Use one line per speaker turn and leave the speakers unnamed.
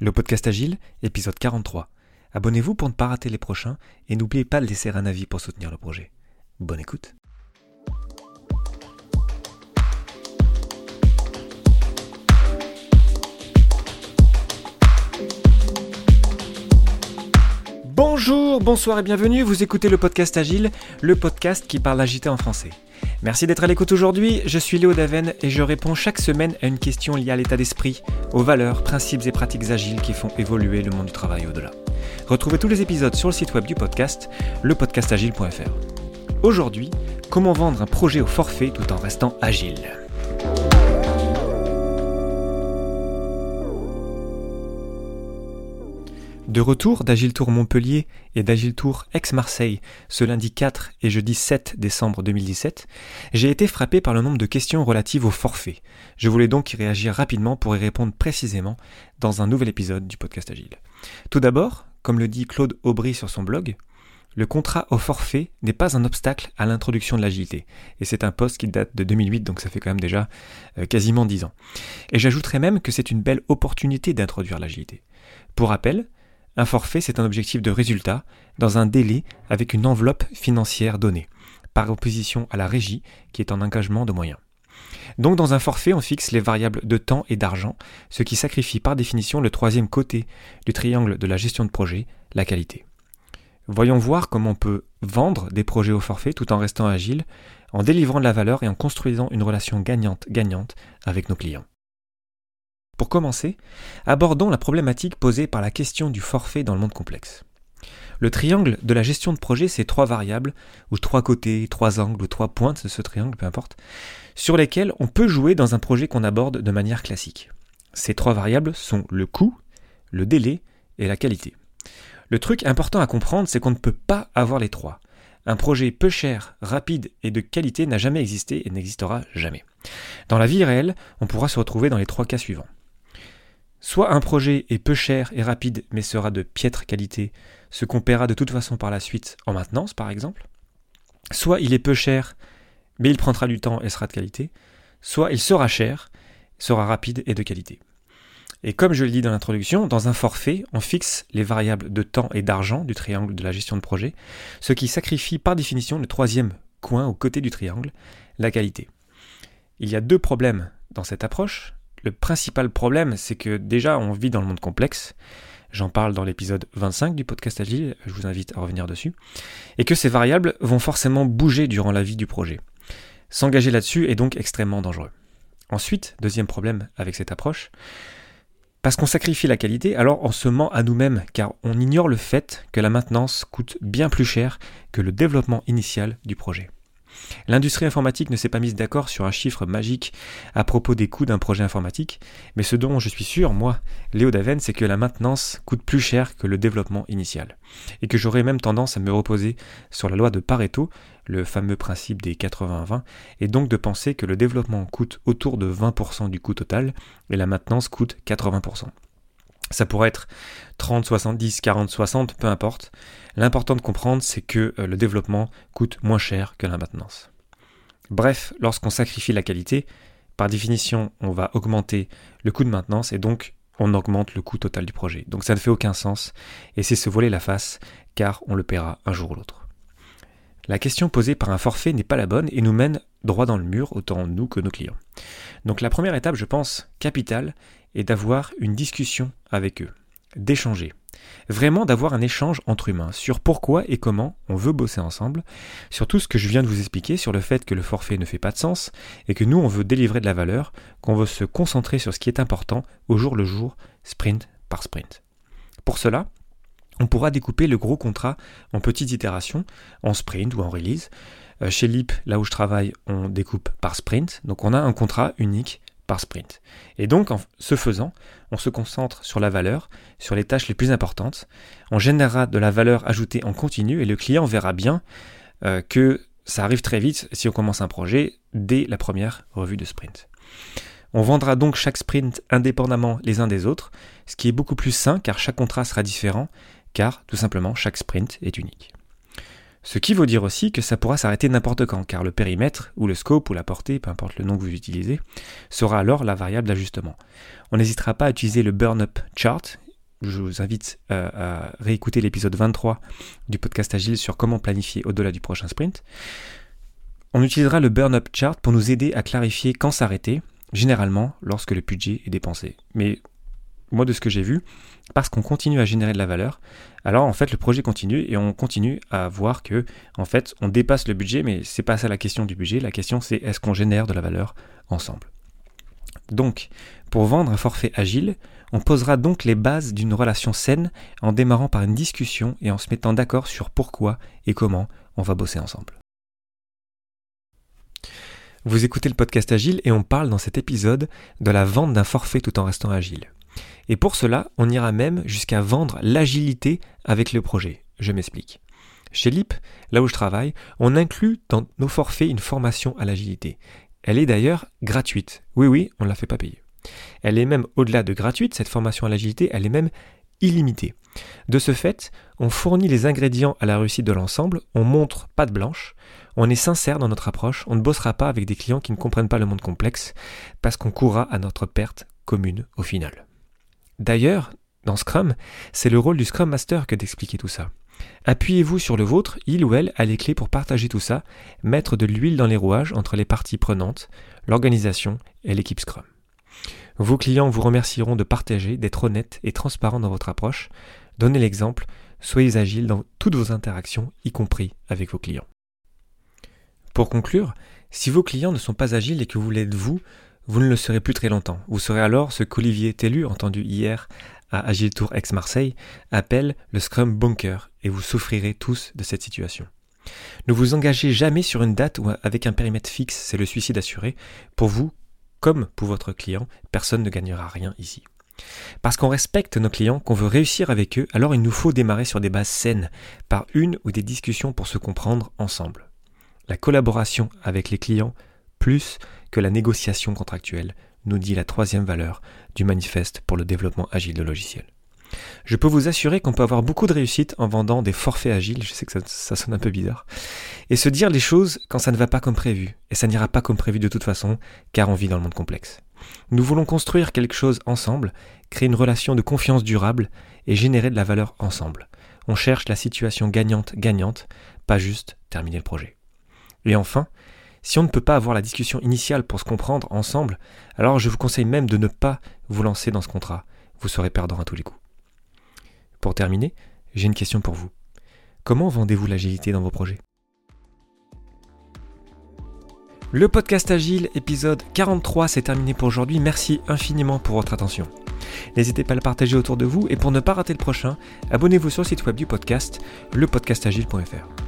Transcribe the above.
Le podcast Agile, épisode 43. Abonnez-vous pour ne pas rater les prochains et n'oubliez pas de laisser un avis pour soutenir le projet. Bonne écoute. Bonjour, bonsoir et bienvenue, vous écoutez le podcast Agile, le podcast qui parle agité en français. Merci d'être à l'écoute aujourd'hui, je suis Léo Daven et je réponds chaque semaine à une question liée à l'état d'esprit, aux valeurs, principes et pratiques agiles qui font évoluer le monde du travail au-delà. Retrouvez tous les épisodes sur le site web du podcast, lepodcastagile.fr. Aujourd'hui, comment vendre un projet au forfait tout en restant agile? De retour d'Agile Tour Montpellier et d'Agile Tour Aix-Marseille ce lundi 4 et jeudi 7 décembre 2017, j'ai été frappé par le nombre de questions relatives au forfait. Je voulais donc y réagir rapidement pour y répondre précisément dans un nouvel épisode du podcast Agile. Tout d'abord, comme le dit Claude Aubry sur son blog, le contrat au forfait n'est pas un obstacle à l'introduction de l'agilité. Et c'est un poste qui date de 2008, donc ça fait quand même déjà euh, quasiment 10 ans. Et j'ajouterais même que c'est une belle opportunité d'introduire l'agilité. Pour rappel, un forfait, c'est un objectif de résultat dans un délai avec une enveloppe financière donnée, par opposition à la régie qui est en engagement de moyens. Donc dans un forfait, on fixe les variables de temps et d'argent, ce qui sacrifie par définition le troisième côté du triangle de la gestion de projet, la qualité. Voyons voir comment on peut vendre des projets au forfait tout en restant agile, en délivrant de la valeur et en construisant une relation gagnante-gagnante avec nos clients. Pour commencer, abordons la problématique posée par la question du forfait dans le monde complexe. Le triangle de la gestion de projet, c'est trois variables, ou trois côtés, trois angles, ou trois pointes de ce triangle, peu importe, sur lesquelles on peut jouer dans un projet qu'on aborde de manière classique. Ces trois variables sont le coût, le délai et la qualité. Le truc important à comprendre, c'est qu'on ne peut pas avoir les trois. Un projet peu cher, rapide et de qualité n'a jamais existé et n'existera jamais. Dans la vie réelle, on pourra se retrouver dans les trois cas suivants. Soit un projet est peu cher et rapide mais sera de piètre qualité, ce qu'on paiera de toute façon par la suite en maintenance par exemple. Soit il est peu cher mais il prendra du temps et sera de qualité. Soit il sera cher, sera rapide et de qualité. Et comme je le dis dans l'introduction, dans un forfait, on fixe les variables de temps et d'argent du triangle de la gestion de projet, ce qui sacrifie par définition le troisième coin au côté du triangle, la qualité. Il y a deux problèmes dans cette approche. Le principal problème, c'est que déjà, on vit dans le monde complexe. J'en parle dans l'épisode 25 du podcast Agile, je vous invite à revenir dessus. Et que ces variables vont forcément bouger durant la vie du projet. S'engager là-dessus est donc extrêmement dangereux. Ensuite, deuxième problème avec cette approche, parce qu'on sacrifie la qualité, alors on se ment à nous-mêmes, car on ignore le fait que la maintenance coûte bien plus cher que le développement initial du projet. L'industrie informatique ne s'est pas mise d'accord sur un chiffre magique à propos des coûts d'un projet informatique, mais ce dont je suis sûr, moi, Léo Daven, c'est que la maintenance coûte plus cher que le développement initial. Et que j'aurais même tendance à me reposer sur la loi de Pareto, le fameux principe des 80-20, et donc de penser que le développement coûte autour de 20% du coût total, et la maintenance coûte 80%. Ça pourrait être 30, 70, 40, 60, peu importe. L'important de comprendre, c'est que euh, le développement coûte moins cher que la maintenance. Bref, lorsqu'on sacrifie la qualité, par définition, on va augmenter le coût de maintenance et donc on augmente le coût total du projet. Donc ça ne fait aucun sens et c'est se voler la face car on le paiera un jour ou l'autre. La question posée par un forfait n'est pas la bonne et nous mène droit dans le mur, autant nous que nos clients. Donc la première étape, je pense, capitale, est d'avoir une discussion avec eux, d'échanger. Vraiment d'avoir un échange entre humains sur pourquoi et comment on veut bosser ensemble, sur tout ce que je viens de vous expliquer, sur le fait que le forfait ne fait pas de sens, et que nous on veut délivrer de la valeur, qu'on veut se concentrer sur ce qui est important au jour le jour, sprint par sprint. Pour cela, on pourra découper le gros contrat en petites itérations, en sprint ou en release. Euh, chez LIP, là où je travaille, on découpe par sprint, donc on a un contrat unique sprint. Et donc, en ce faisant, on se concentre sur la valeur, sur les tâches les plus importantes, on générera de la valeur ajoutée en continu et le client verra bien euh, que ça arrive très vite si on commence un projet dès la première revue de sprint. On vendra donc chaque sprint indépendamment les uns des autres, ce qui est beaucoup plus sain car chaque contrat sera différent, car tout simplement chaque sprint est unique. Ce qui veut dire aussi que ça pourra s'arrêter n'importe quand, car le périmètre, ou le scope, ou la portée, peu importe le nom que vous utilisez, sera alors la variable d'ajustement. On n'hésitera pas à utiliser le burn-up chart, je vous invite euh, à réécouter l'épisode 23 du podcast Agile sur comment planifier au-delà du prochain sprint. On utilisera le burn-up chart pour nous aider à clarifier quand s'arrêter, généralement lorsque le budget est dépensé. Mais moi, de ce que j'ai vu, parce qu'on continue à générer de la valeur, alors en fait le projet continue et on continue à voir que en fait on dépasse le budget, mais c'est pas ça la question du budget. La question c'est est-ce qu'on génère de la valeur ensemble? Donc, pour vendre un forfait agile, on posera donc les bases d'une relation saine en démarrant par une discussion et en se mettant d'accord sur pourquoi et comment on va bosser ensemble. Vous écoutez le podcast Agile et on parle dans cet épisode de la vente d'un forfait tout en restant agile. Et pour cela, on ira même jusqu'à vendre l'agilité avec le projet. Je m'explique. Chez LIP, là où je travaille, on inclut dans nos forfaits une formation à l'agilité. Elle est d'ailleurs gratuite. Oui, oui, on ne la fait pas payer. Elle est même au-delà de gratuite, cette formation à l'agilité, elle est même illimitée. De ce fait, on fournit les ingrédients à la réussite de l'ensemble, on montre pas de blanche, on est sincère dans notre approche, on ne bossera pas avec des clients qui ne comprennent pas le monde complexe, parce qu'on courra à notre perte commune au final. D'ailleurs, dans Scrum, c'est le rôle du Scrum Master que d'expliquer tout ça. Appuyez-vous sur le vôtre, il ou elle a les clés pour partager tout ça, mettre de l'huile dans les rouages entre les parties prenantes, l'organisation et l'équipe Scrum. Vos clients vous remercieront de partager, d'être honnête et transparent dans votre approche. Donnez l'exemple, soyez agile dans toutes vos interactions, y compris avec vos clients. Pour conclure, si vos clients ne sont pas agiles et que vous l'êtes vous, vous ne le serez plus très longtemps. Vous serez alors ce qu'Olivier Tellu, entendu hier à Agile Tour Ex-Marseille, appelle le Scrum Bunker, et vous souffrirez tous de cette situation. Ne vous engagez jamais sur une date ou avec un périmètre fixe, c'est le suicide assuré. Pour vous, comme pour votre client, personne ne gagnera rien ici. Parce qu'on respecte nos clients, qu'on veut réussir avec eux, alors il nous faut démarrer sur des bases saines, par une ou des discussions pour se comprendre ensemble. La collaboration avec les clients, plus que la négociation contractuelle, nous dit la troisième valeur du manifeste pour le développement agile de logiciels. Je peux vous assurer qu'on peut avoir beaucoup de réussite en vendant des forfaits agiles, je sais que ça, sonne un peu bizarre, et se dire les choses quand ça ne va pas comme prévu, et ça n'ira pas comme prévu de toute façon, car on vit dans le monde complexe. Nous voulons construire quelque chose ensemble, créer une relation de confiance durable et générer de la valeur ensemble. On cherche la situation gagnante-gagnante, pas juste terminer le projet. Et enfin, si on ne peut pas avoir la discussion initiale pour se comprendre ensemble, alors je vous conseille même de ne pas vous lancer dans ce contrat. Vous serez perdant à tous les coups. Pour terminer, j'ai une question pour vous. Comment vendez-vous l'agilité dans vos projets? Le podcast Agile, épisode 43, c'est terminé pour aujourd'hui. Merci infiniment pour votre attention. N'hésitez pas à le partager autour de vous et pour ne pas rater le prochain, abonnez-vous sur le site web du podcast, lepodcastagile.fr.